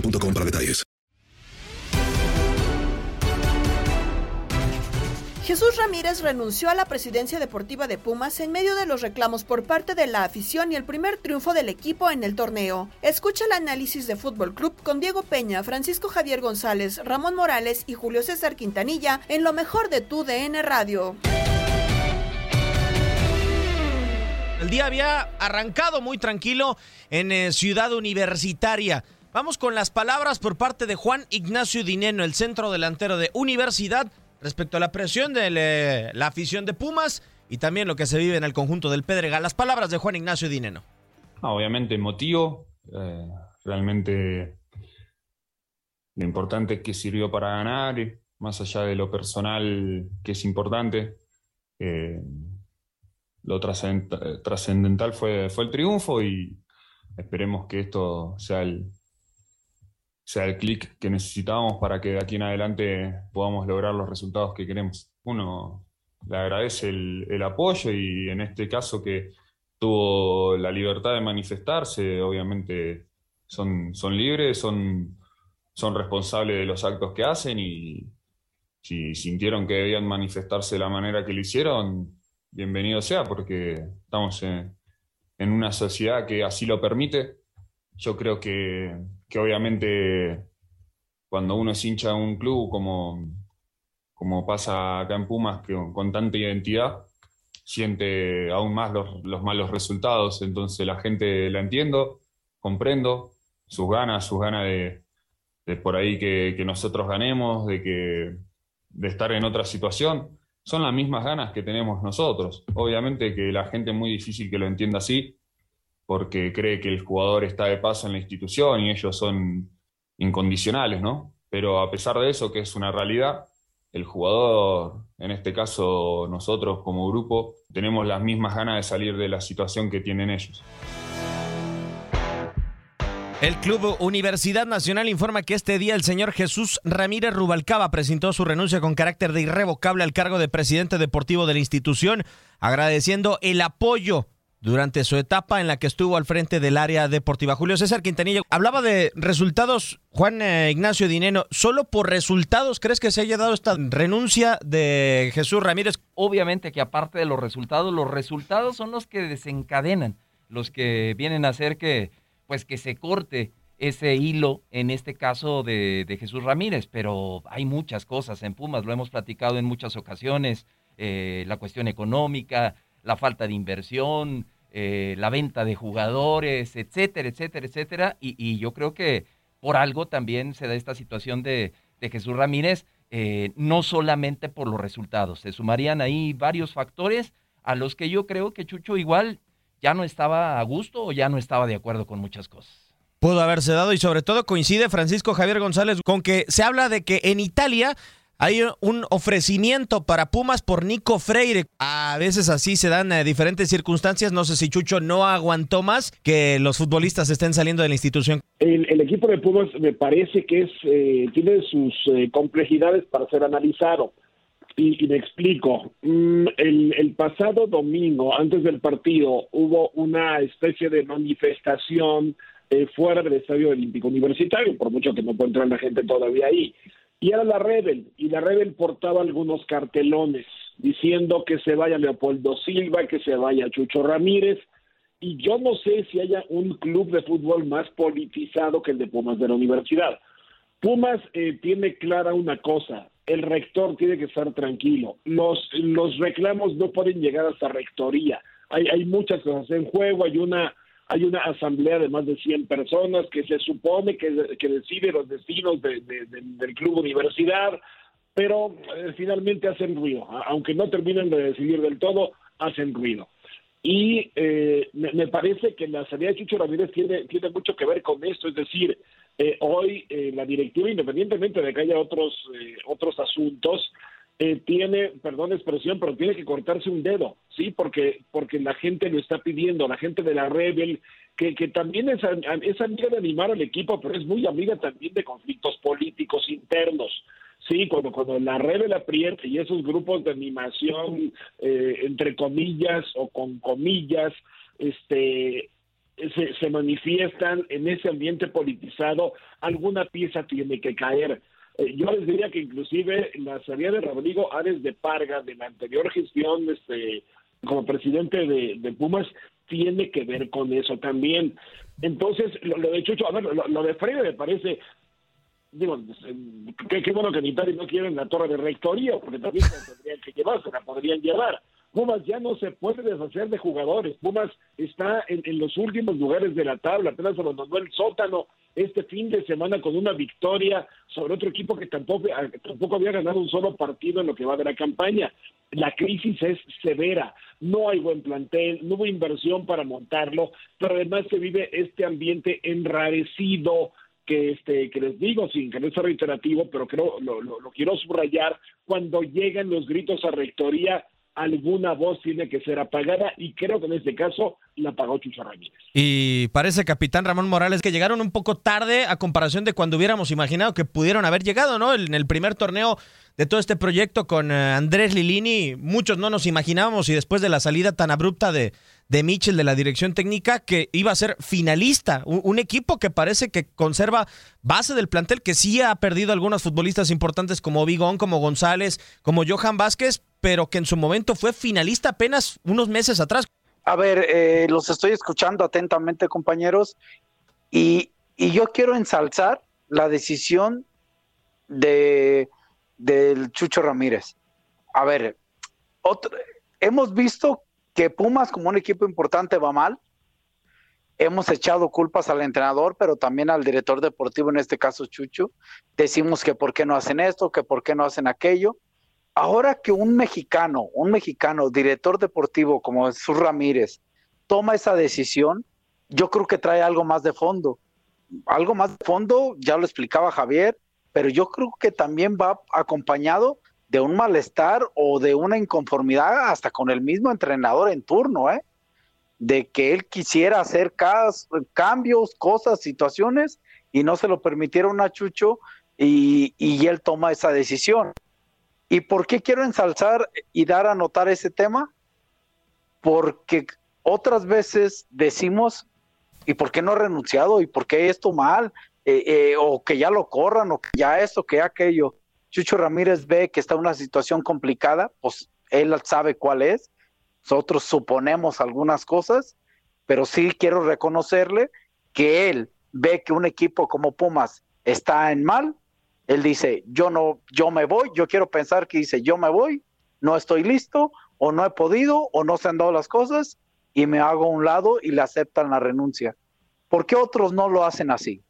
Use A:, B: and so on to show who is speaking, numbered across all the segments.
A: boostmobile.com para detalles.
B: Jesús Ramírez renunció a la presidencia deportiva de Pumas en medio de los reclamos por parte de la afición y el primer triunfo del equipo en el torneo. Escucha el análisis de Fútbol Club con Diego Peña, Francisco Javier González, Ramón Morales y Julio César Quintanilla en lo mejor de tu DN Radio.
C: El día había arrancado muy tranquilo en eh, Ciudad Universitaria. Vamos con las palabras por parte de Juan Ignacio Dineno, el centro delantero de Universidad, respecto a la presión de eh, la afición de Pumas y también lo que se vive en el conjunto del Pedregal. Las palabras de Juan Ignacio Dineno.
D: Ah, obviamente emotivo, eh, realmente lo importante es que sirvió para ganar, más allá de lo personal que es importante. eh, lo trascend- trascendental fue, fue el triunfo y esperemos que esto sea el, sea el clic que necesitamos para que de aquí en adelante podamos lograr los resultados que queremos. Uno le agradece el, el apoyo y en este caso que tuvo la libertad de manifestarse, obviamente son, son libres, son, son responsables de los actos que hacen y si sintieron que debían manifestarse de la manera que lo hicieron, bienvenido sea, porque estamos en, en una sociedad que así lo permite. Yo creo que, que obviamente cuando uno es hincha de un club, como, como pasa acá en Pumas, que con tanta identidad, siente aún más los, los malos resultados. Entonces la gente la entiendo, comprendo sus ganas, sus ganas de, de por ahí que, que nosotros ganemos, de, que, de estar en otra situación. Son las mismas ganas que tenemos nosotros. Obviamente que la gente es muy difícil que lo entienda así, porque cree que el jugador está de paso en la institución y ellos son incondicionales, ¿no? Pero a pesar de eso, que es una realidad, el jugador, en este caso nosotros como grupo, tenemos las mismas ganas de salir de la situación que tienen ellos.
C: El Club Universidad Nacional informa que este día el señor Jesús Ramírez Rubalcaba presentó su renuncia con carácter de irrevocable al cargo de presidente deportivo de la institución, agradeciendo el apoyo durante su etapa en la que estuvo al frente del área deportiva. Julio César Quintanilla hablaba de resultados, Juan eh, Ignacio Dineno, ¿solo por resultados crees que se haya dado esta renuncia de Jesús Ramírez?
E: Obviamente que aparte de los resultados, los resultados son los que desencadenan, los que vienen a hacer que pues que se corte ese hilo, en este caso de, de Jesús Ramírez, pero hay muchas cosas en Pumas, lo hemos platicado en muchas ocasiones, eh, la cuestión económica, la falta de inversión, eh, la venta de jugadores, etcétera, etcétera, etcétera. Y, yo creo que por algo también se da esta situación de, Jesús Ramírez, eh, no solamente por los resultados, se sumarían ahí varios factores a los que yo creo que Chucho igual ya no estaba a gusto o ya no estaba de acuerdo con muchas cosas.
C: Pudo haberse dado y sobre todo coincide Francisco Javier González con que se habla de que en Italia hay un ofrecimiento para Pumas por Nico Freire. A veces así se dan eh, diferentes circunstancias. No sé si Chucho no aguantó más que los futbolistas estén saliendo de la institución.
F: El, equipo de Pumas me parece que eh, tiene sus eh, complejidades para ser analizado. Y, me explico. Mm, el, el, pasado domingo, antes del partido, hubo una especie de manifestación fuera del Estadio Olímpico Universitario, por mucho que no pueda entrar la gente todavía ahí y era la Rebel, y la Rebel portaba algunos cartelones diciendo que se vaya Leopoldo Silva, que se vaya Chucho Ramírez, y yo no sé si haya un club de fútbol más politizado que el de Pumas de la universidad. Pumas eh, tiene clara una cosa, el rector tiene que estar tranquilo, los, los reclamos no pueden llegar hasta rectoría, hay, hay muchas cosas en juego, hay una hay una asamblea de más de 100 personas que se supone que, decide los destinos del club universidad, pero eh, finalmente hacen ruido, aunque no terminen de decidir del todo, hacen ruido. Y eh, me, parece que la salida de Chucho Ramírez tiene, tiene mucho que ver con esto, es decir, eh, hoy la directiva, independientemente de que haya otros, otros asuntos, eh, tiene, perdón expresión, pero tiene que cortarse un dedo, ¿sí? Porque, porque la gente lo está pidiendo, la gente de la Rebel, que, que también es, es amiga de animar al equipo, pero es muy amiga también de conflictos políticos internos. Sí, cuando, cuando la Rebel aprieta y esos grupos de animación, eh, entre comillas o con comillas, este, se manifiestan en ese ambiente politizado, alguna pieza tiene que caer. Eh, yo les diría que inclusive la salida de Rodrigo Ares de Parga de la anterior gestión este, como presidente de, Pumas tiene que ver con eso también. Entonces, lo, de Chucho, a ver, lo, de Freire me parece, digo, qué, qué bueno que en Italia no quieren la torre de rectoría, porque también tendrían que llevar, se la podrían llevar. Pumas ya no se puede deshacer de jugadores. Pumas está en, los últimos lugares de la tabla, apenas abandonó el sótano este fin de semana con una victoria sobre otro equipo que tampoco, ah, tampoco había ganado un solo partido en lo que va de la campaña. La crisis es severa, no hay buen plantel, no hubo inversión para montarlo, pero además se vive este ambiente enrarecido que este que les digo sin que no sea reiterativo, pero creo lo, quiero subrayar cuando llegan los gritos a rectoría alguna voz tiene que ser apagada y creo que en este caso la apagó Chucho Ramírez.
C: Y parece, capitán Ramón Morales, que llegaron un poco tarde a comparación de cuando hubiéramos imaginado que pudieron haber llegado, ¿no? En el primer torneo de todo este proyecto con eh, Andrés Lilini, muchos no nos imaginábamos y después de la salida tan abrupta de, de Mitchell de la dirección técnica que iba a ser finalista, un, equipo que parece que conserva base del plantel, que sí ha perdido algunos futbolistas importantes como Vigón, como González, como Johan Vázquez, pero que en su momento fue finalista apenas unos meses atrás.
G: A ver, eh, los estoy escuchando atentamente, compañeros, y, yo quiero ensalzar la decisión de del Chucho Ramírez. A ver, hemos visto que Pumas como un equipo importante va mal. Hemos echado culpas al entrenador, pero también al director deportivo, en este caso Chucho. Decimos que por qué no hacen esto, que por qué no hacen aquello. Ahora que un mexicano, un mexicano, director deportivo como Jesús Ramírez, toma esa decisión, yo creo que trae algo más de fondo. Algo más de fondo, ya lo explicaba Javier, pero yo creo que también va acompañado de un malestar o de una inconformidad hasta con el mismo entrenador en turno, ¿eh? De que él quisiera hacer cambios, cosas, situaciones y no se lo permitieron a Chucho y, y él toma esa decisión. ¿Y por qué quiero ensalzar y dar a notar ese tema? Porque otras veces decimos, ¿y por qué no ha renunciado? ¿Y por qué esto mal? Eh, eh, o que ya lo corran, o que ya esto, que aquello. Chucho Ramírez ve que está en una situación complicada, pues él sabe cuál es. Nosotros suponemos algunas cosas, pero sí quiero reconocerle que él ve que un equipo como Pumas está en mal él dice, yo no, yo me voy, yo quiero pensar que dice, yo me voy, no estoy listo, o no he podido, o no se han dado las cosas, y me hago a un lado y le aceptan la renuncia. ¿Por qué otros no lo hacen así?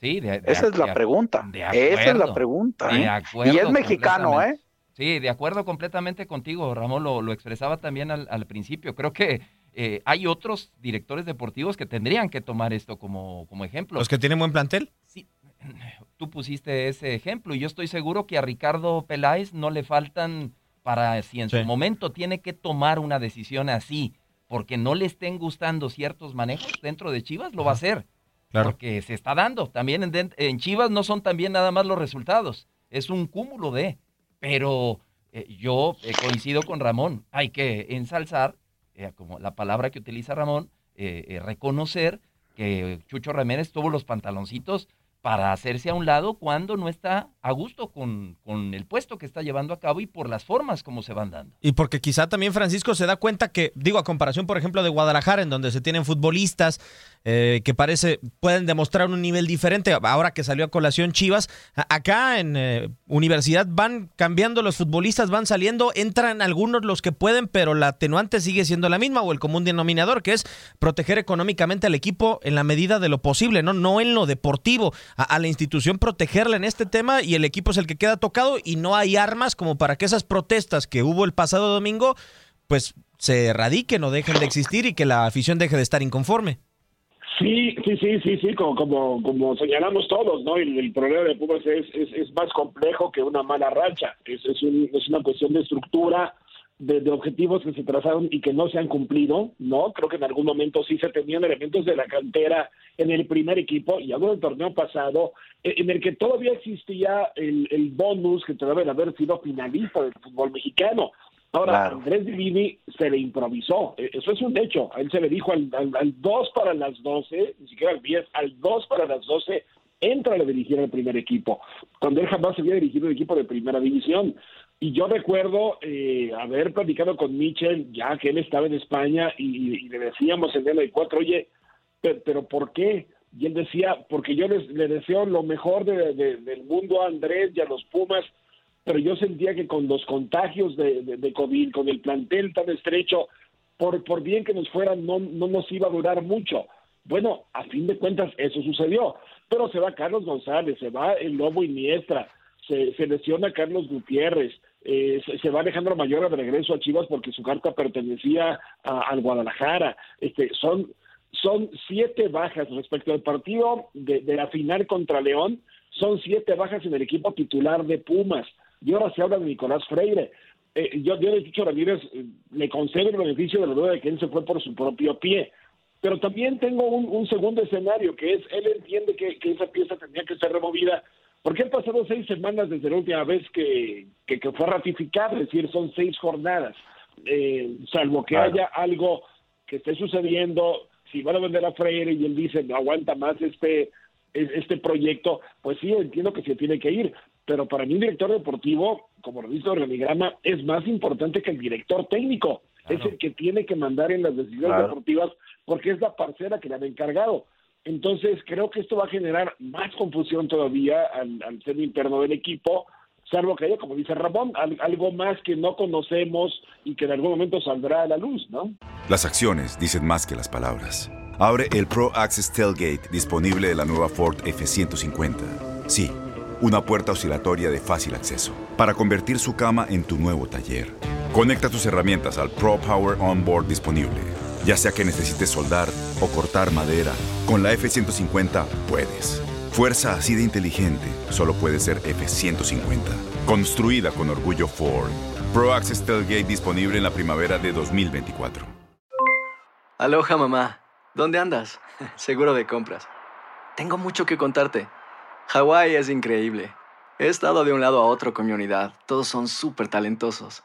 E: Sí,
G: Esa es la pregunta. Esa es la pregunta. ¿eh? y es mexicano, ¿eh?
E: Sí, de acuerdo completamente contigo, Ramón, lo, lo expresaba también al, al, principio. Creo que eh, hay otros directores deportivos que tendrían que tomar esto como, como ejemplo.
C: ¿Los que tienen buen plantel?
E: Sí, tú pusiste ese ejemplo y yo estoy seguro que a Ricardo Peláez no le faltan para si en su momento tiene que tomar una decisión así, porque no le estén gustando ciertos manejos dentro de Chivas, lo va a hacer. Claro. Porque se está dando. También en, en Chivas no son también nada más los resultados, es un cúmulo de. Pero eh, yo eh, coincido con Ramón, hay que ensalzar, eh, como la palabra que utiliza Ramón, reconocer que Chucho Ramírez tuvo los pantaloncitos para hacerse a un lado cuando no está a gusto con, con, el puesto que está llevando a cabo y por las formas como se van dando.
C: Y porque quizá también Francisco se da cuenta que, digo, a comparación, por ejemplo, de Guadalajara, en donde se tienen futbolistas eh, que parece pueden demostrar un nivel diferente, ahora que salió a colación Chivas, acá en eh, Universidad van cambiando los futbolistas, van saliendo, entran algunos los que pueden, pero la atenuante sigue siendo la misma o el común denominador, que es proteger económicamente al equipo en la medida de lo posible, no, no en lo deportivo a, la institución protegerla en este tema y el equipo es el que queda tocado y no hay armas como para que esas protestas que hubo el pasado domingo pues se erradiquen o dejen de existir y que la afición deje de estar inconforme.
F: Sí, sí, sí, sí, sí, como, como, como señalamos todos, ¿no? El, el problema de Pumas es, es, es, más complejo que una mala racha, es, es, un, es una cuestión de estructura, de, objetivos que se trazaron y que no se han cumplido, ¿no? Creo que en algún momento sí se tenían elementos de la cantera en el primer equipo y algo del torneo pasado, eh, en el que todavía existía el, el bonus que debe haber sido finalista del fútbol mexicano. Ahora, Andrés Divini se le improvisó, e, eso es un hecho. A él se le dijo al, al, 2 para las 12, ni siquiera al 10, al 2 para las 12, entra a dirigir el primer equipo, cuando él jamás había dirigido un equipo de primera división. Y yo recuerdo eh, haber platicado con Michel, ya que él estaba en España, y, le decíamos en el 4, oye, pero, ¿por qué? Y él decía, porque yo les, le deseo lo mejor del mundo a Andrés y a los Pumas, pero yo sentía que con los contagios de, de, COVID, con el plantel tan estrecho, por, por bien que nos fueran, no, no nos iba a durar mucho. Bueno, a fin de cuentas eso sucedió, pero se va Carlos González, se va el Lobo Iniestra, se, lesiona Carlos Gutiérrez, eh, se, va Alejandro Mayor de regreso a Chivas porque su carta pertenecía al Guadalajara. Este, son, son siete bajas respecto al partido de, la final contra León, son siete bajas en el equipo titular de Pumas. Y ahora se habla de Nicolás Freire. Eh, yo, yo he dicho Ramírez, eh, le concedo el beneficio de la duda de que él se fue por su propio pie. Pero también tengo un, segundo escenario, que es, él entiende que, que esa pieza tendría que ser removida porque han pasado seis semanas desde la última vez que, que, fue ratificado, es decir, son seis jornadas. Eh, salvo que haya algo que esté sucediendo, si van a vender a Freire y él dice no aguanta más este este proyecto, pues sí, entiendo que se tiene que ir, pero para mí un director deportivo, como lo dice el organigrama, es más importante que el director técnico, es el que tiene que mandar en las decisiones deportivas porque es la parcera que le han encargado. Entonces, creo que esto va a generar más confusión todavía al, al ser interno del equipo, salvo que haya, como dice Ramón, algo más que no conocemos y que en algún momento saldrá a la luz, ¿no?
H: Las acciones dicen más que las palabras. Abre el Pro Access Tailgate disponible de la nueva Ford F-150. Sí, una puerta oscilatoria de fácil acceso para convertir su cama en tu nuevo taller. Conecta tus herramientas al Pro Power Onboard disponible ya sea que necesites soldar o cortar madera, con la F-150 puedes. Fuerza así de inteligente solo puede ser F-150. Construida con orgullo Ford. Pro Access Tailgate disponible en la primavera de 2024.
I: Aloha mamá. ¿Dónde andas? Seguro de compras. Tengo mucho que contarte. Hawái es increíble. He estado de un lado a otro con mi unidad. Todos son súper talentosos.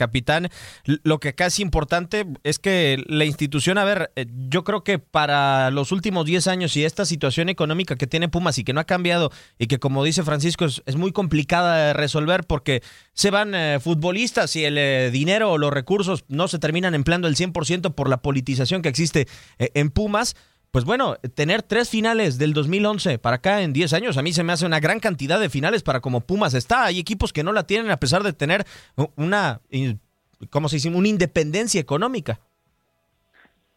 C: capitán. Lo que acá es importante es que la institución, a ver, eh, yo creo que para los últimos 10 años y esta situación económica que tiene Pumas y que no ha cambiado y que como dice Francisco es, es muy complicada de resolver porque se van eh, futbolistas y el eh, dinero o los recursos no se terminan empleando el 100% por la politización que existe en Pumas pues bueno, tener tres finales del 2011 para acá en 10 años, a mí se me hace una gran cantidad de finales para como Pumas está. Hay equipos que no la tienen a pesar de tener una, ¿cómo se dice? Una independencia económica.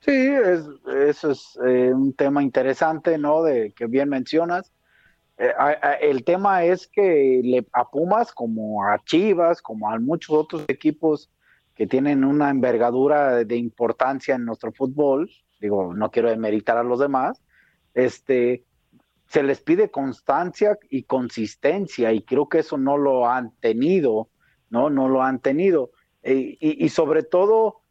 G: Sí, es, eso es eh, un tema interesante, ¿no? De que bien mencionas. Eh, el tema es que le, a Pumas, como a Chivas, como a muchos otros equipos que tienen una envergadura de importancia en nuestro fútbol, digo, no quiero demeritar a los demás, este, se les pide constancia y consistencia y creo que eso no lo han tenido, ¿no? No lo han tenido. E, y, sobre todo,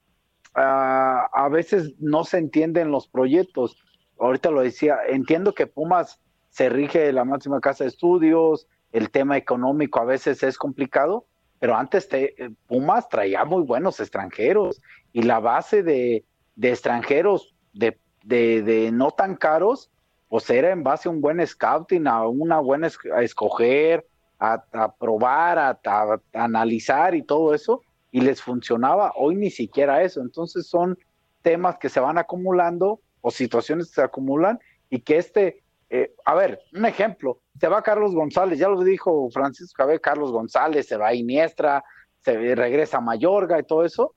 G: a veces no se entienden los proyectos. Ahorita lo decía, entiendo que Pumas se rige la máxima casa de estudios, el tema económico a veces es complicado, pero antes te, Pumas traía muy buenos extranjeros y la base de, de extranjeros de, de, no tan caros, pues era en base a un buen scouting, a una buena a escoger, a, probar, a, analizar y todo eso, y les funcionaba. Hoy ni siquiera eso. Entonces son temas que se van acumulando o situaciones que se acumulan y que este, eh, a ver, un ejemplo, se va Carlos González, ya lo dijo Francisco Javier, Carlos González, se va a Iniestra, se regresa a Mayorga y todo eso,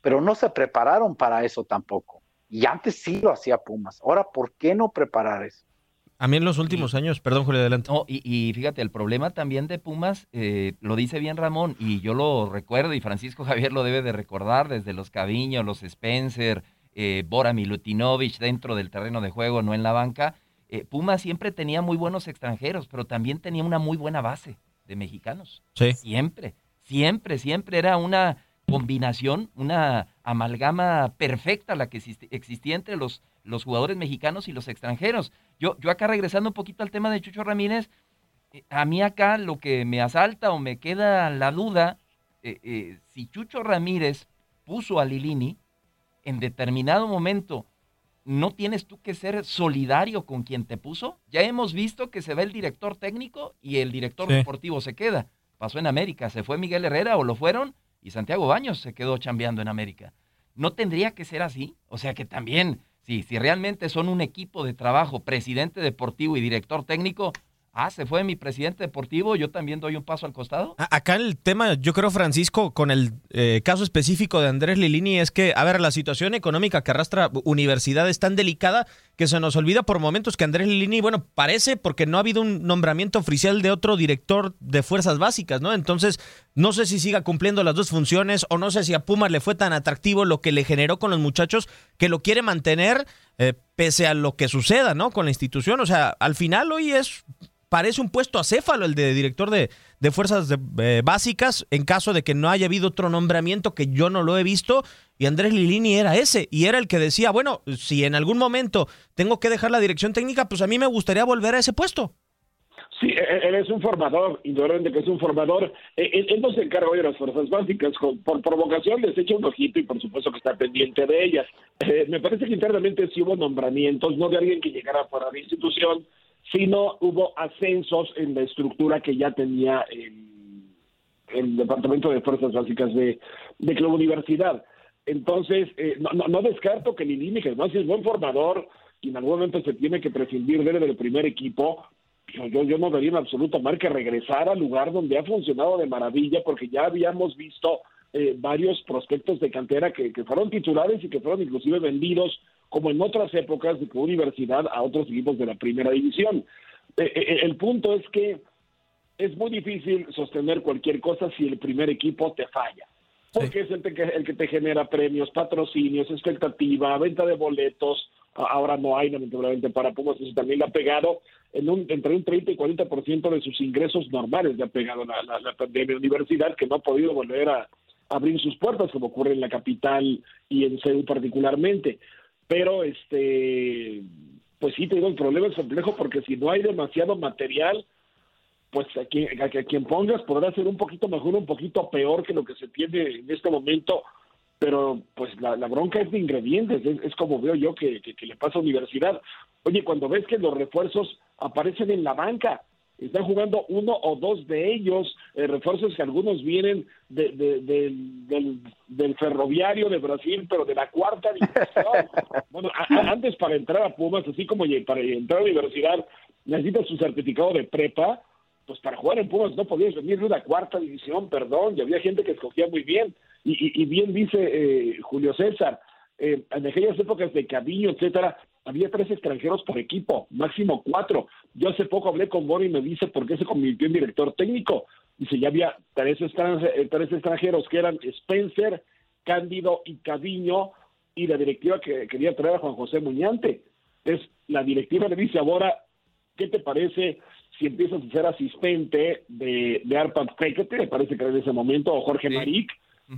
G: pero no se prepararon para eso tampoco. Y antes sí lo hacía Pumas. Ahora, ¿por qué no preparar eso?
C: A mí en los últimos años, perdón Julio, adelante.
E: y, fíjate, el problema también de Pumas, eh, lo dice bien Ramón, y yo lo recuerdo, y Francisco Javier lo debe de recordar, desde los Caviño, los Spencer, eh, Bora Milutinovich dentro del terreno de juego, no en la banca. Eh, Pumas siempre tenía muy buenos extranjeros, pero también tenía una muy buena base de mexicanos.
C: Sí.
E: Siempre, siempre, siempre era una combinación, una amalgama perfecta la que existía entre los, los jugadores mexicanos y los extranjeros. Yo, yo acá regresando un poquito al tema de Chucho Ramírez, eh, a mí acá lo que me asalta o me queda la duda, eh, eh, si Chucho Ramírez puso a Lilini, en determinado momento, ¿no tienes tú que ser solidario con quien te puso? Ya hemos visto que se va el director técnico y el director deportivo se queda. Pasó en América, se fue Miguel Herrera o lo fueron y Santiago Baños se quedó chambeando en América. ¿No tendría que ser así? O sea que también, si, si realmente son un equipo de trabajo, presidente deportivo y director técnico, ah, se fue mi presidente deportivo, yo también doy un paso al costado.
C: Acá el tema, yo creo, Francisco, con el eh, caso específico de Andrés Lilini, es que, a ver, la situación económica que arrastra universidad es tan delicada que se nos olvida por momentos que Andrés Lilini, bueno, parece porque no ha habido un nombramiento oficial de otro director de fuerzas básicas, ¿no? Entonces, no sé si siga cumpliendo las dos funciones o no sé si a Pumas le fue tan atractivo lo que le generó con los muchachos que lo quiere mantener eh, pese a lo que suceda, ¿no? Con la institución. O sea, al final hoy es parece un puesto acéfalo el de director de, fuerzas eh, básicas en caso de que no haya habido otro nombramiento que yo no lo he visto y Andrés Lilini era ese y era el que decía, bueno, si en algún momento tengo que dejar la dirección técnica, pues a mí me gustaría volver a ese puesto.
F: Sí, e, e, él es un formador, indudablemente que es un formador. E, él, no se encarga hoy de las fuerzas básicas. Por provocación les echa un ojito y por supuesto que está pendiente de ellas. Eh, me parece que internamente sí hubo nombramientos, no de alguien que llegara fuera de institución, sino hubo ascensos en la estructura que ya tenía el, Departamento de Fuerzas Básicas de, de Club Universidad. Entonces, eh, no, no, descarto que Lilini, que además es buen formador y en algún momento se tiene que prescindir de él del primer equipo, yo, yo no vería en absoluto mal que regresara al lugar donde ha funcionado de maravilla, porque ya habíamos visto eh, varios prospectos de cantera que, que, fueron titulares y que fueron inclusive vendidos, como en otras épocas de universidad, a otros equipos de la primera división. Eh, eh, el punto es que es muy difícil sostener cualquier cosa si el primer equipo te falla. Porque es el, el, que te genera premios, patrocinios, expectativa, venta de boletos. Ahora no hay, lamentablemente, para Pumas, eso también le ha pegado en un, entre un 30 y 40% de sus ingresos normales, le ha pegado la, la, la pandemia universidad, que no ha podido volver a, abrir sus puertas, como ocurre en la capital y en Seúl particularmente. Pero, este, pues sí, te digo, el problema es complejo porque si no hay demasiado material, pues a quien, a, quien pongas podrá ser un poquito mejor, un poquito peor que lo que se tiene en este momento, pero pues la, bronca es de ingredientes, es, como veo yo que, que, le pasa a universidad. Oye, cuando ves que los refuerzos aparecen en la banca, están jugando uno o dos de ellos, eh, refuerzos que algunos vienen de, del, del, ferroviario de Brasil, pero de la cuarta división. bueno, antes para entrar a Pumas, así como para entrar a la universidad, necesitas su certificado de prepa, pues para jugar en Pumas no podías venir de una cuarta división, perdón, y había gente que escogía muy bien. Y, y, bien dice eh, Julio César, eh, en aquellas épocas de Cabillo, etcétera, había tres extranjeros por equipo, máximo cuatro. Yo hace poco hablé con Bori y me dice por qué se convirtió en director técnico. Dice, ya había tres, eh, tres extranjeros que eran Spencer, Cándido y Cadiño, y la directiva que quería traer a Juan José Muñante. Es la directiva le dice ahora, ¿qué te parece si empiezas a ser asistente de, de Arpad Fekete, me parece que era en ese momento, o Jorge Maric,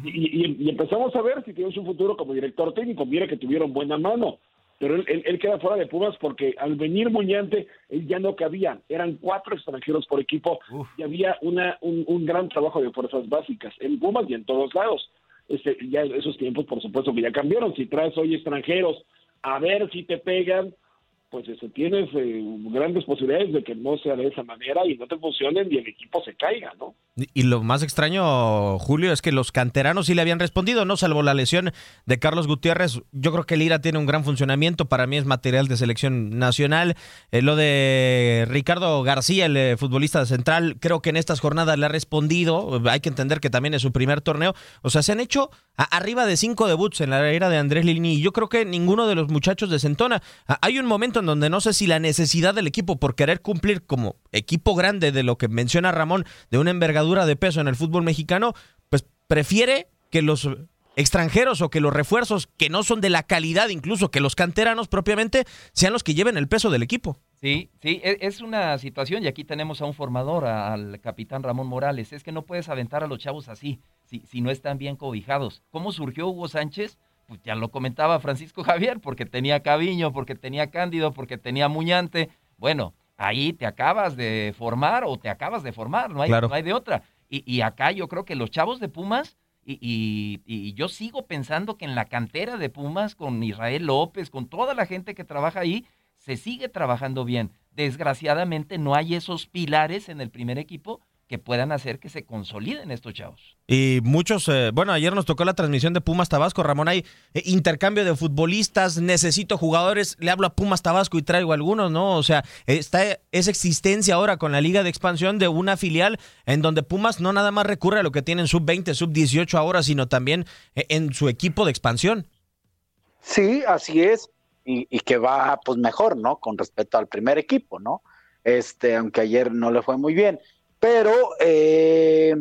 F: y, empezamos a ver si tienes un futuro como director técnico. Mira que tuvieron buena mano, pero él, queda fuera de Pumas porque al venir Muñante, él ya no cabía. Eran cuatro extranjeros por equipo y había una, un, gran trabajo de fuerzas básicas en Pumas y en todos lados. Este, ya esos tiempos, por supuesto, que ya cambiaron. Si traes hoy extranjeros, a ver si te pegan, pues este, tienes eh, grandes posibilidades de que no sea de esa manera y no te funcionen y el equipo se caiga, ¿no?
C: Y lo más extraño, Julio, es que los canteranos sí le habían respondido, ¿no? Salvo la lesión de Carlos Gutiérrez. Yo creo que el IRA tiene un gran funcionamiento. Para mí es material de selección nacional. Eh, lo de Ricardo García, el eh, futbolista central, creo que en estas jornadas le ha respondido. Hay que entender que también es su primer torneo. O sea, se han hecho arriba de cinco debuts en la era de Andrés Lini. Y yo creo que ninguno de los muchachos desentona. Hay un momento en donde no sé si la necesidad del equipo por querer cumplir como equipo grande de lo que menciona Ramón, de una envergadura de peso en el fútbol mexicano, pues prefiere que los extranjeros o que los refuerzos que no son de la calidad, incluso que los canteranos propiamente, sean los que lleven el peso del equipo.
E: Sí, sí, e, es una situación y aquí tenemos a un formador, al capitán Ramón Morales, es que no puedes aventar a los chavos así, si, si no están bien cobijados. ¿Cómo surgió Hugo Sánchez? Pues ya lo comentaba Francisco Javier, porque tenía Caviño, porque tenía Cándido, porque tenía Muñante. Bueno, ahí te acabas de formar o te acabas de formar, no hay, no hay de otra. Y, acá yo creo que los chavos de Pumas, y, y, yo sigo pensando que en la cantera de Pumas, con Israel López, con toda la gente que trabaja ahí, se sigue trabajando bien. Desgraciadamente no hay esos pilares en el primer equipo que puedan hacer que se consoliden estos chavos.
C: Y muchos, eh, bueno, ayer nos tocó la transmisión de Pumas Tabasco, Ramón, hay eh, intercambio de futbolistas, necesito jugadores, le hablo a Pumas Tabasco y traigo algunos, ¿no? O sea, está esa existencia ahora con la Liga de Expansión de una filial en donde Pumas no nada más recurre a lo que tienen sub-20, sub-18 ahora, sino también eh, en su equipo de expansión.
G: Sí, así es, y, y que va pues mejor, ¿no? Con respecto al primer equipo, ¿no? Este, aunque ayer no le fue muy bien. Pero eh,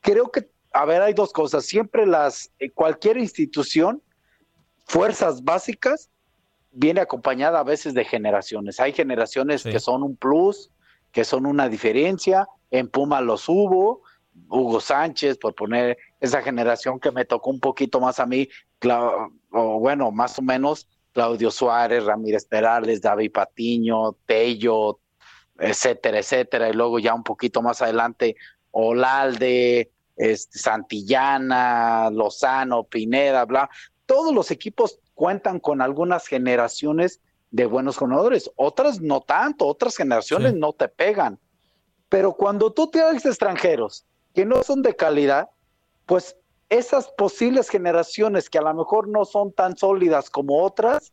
G: creo que, a ver, hay dos cosas. Siempre las, eh, cualquier institución, fuerzas básicas, viene acompañada a veces de generaciones. Hay generaciones que son un plus, que son una diferencia. En Puma los hubo, Hugo Sánchez, por poner esa generación que me tocó un poquito más a mí, o bueno, más o menos, Claudio Suárez, Ramírez Perales, David Patiño, Tello, etcétera, etcétera, y luego ya un poquito más adelante Olalde, este, Santillana, Lozano, Pineda, bla, todos los equipos cuentan con algunas generaciones de buenos jugadores, otras no tanto, otras generaciones no te pegan. Pero cuando tú tienes extranjeros que no son de calidad, pues esas posibles generaciones que a lo mejor no son tan sólidas como otras,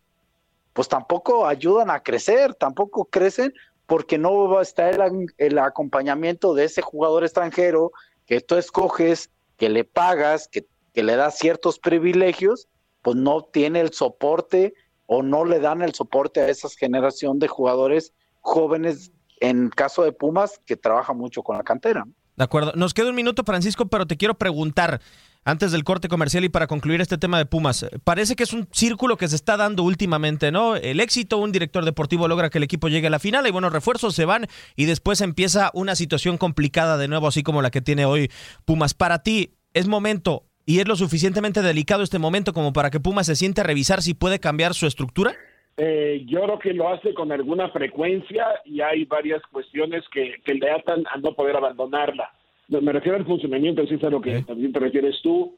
G: pues tampoco ayudan a crecer, tampoco crecen porque no va a estar el, el acompañamiento de ese jugador extranjero que tú escoges, que le pagas, que, que le das ciertos privilegios, pues no tiene el soporte o no le dan el soporte a esa generación de jugadores jóvenes, en caso de Pumas, que trabaja mucho con la cantera.
C: De acuerdo. Nos queda un minuto, Francisco, pero te quiero preguntar, antes del corte comercial y para concluir este tema de Pumas, parece que es un círculo que se está dando últimamente, ¿no? El éxito, un director deportivo logra que el equipo llegue a la final, y buenos refuerzos, se van y después empieza una situación complicada de nuevo, así como la que tiene hoy Pumas. Para ti, ¿es momento y es lo suficientemente delicado este momento como para que Pumas se siente a revisar si puede cambiar su estructura?
F: Eh, yo creo que lo hace con alguna frecuencia y hay varias cuestiones que, que le atan a no poder abandonarla me refiero al funcionamiento, es a lo que también te refieres tú,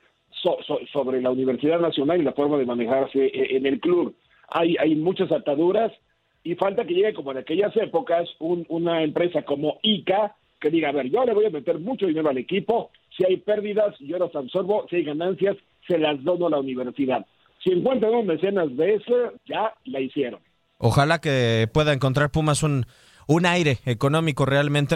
F: sobre la Universidad Nacional y la forma de manejarse eh, en el club. Hay, hay muchas ataduras y falta que llegue como en aquellas épocas una empresa como ICA que diga, a ver, yo le voy a meter mucho dinero al equipo, si hay pérdidas, yo las absorbo, si hay ganancias, se las dono a la universidad. Si encuentran un mecenas de eso, ya la hicieron.
C: Ojalá que pueda encontrar Pumas un, un aire económico realmente.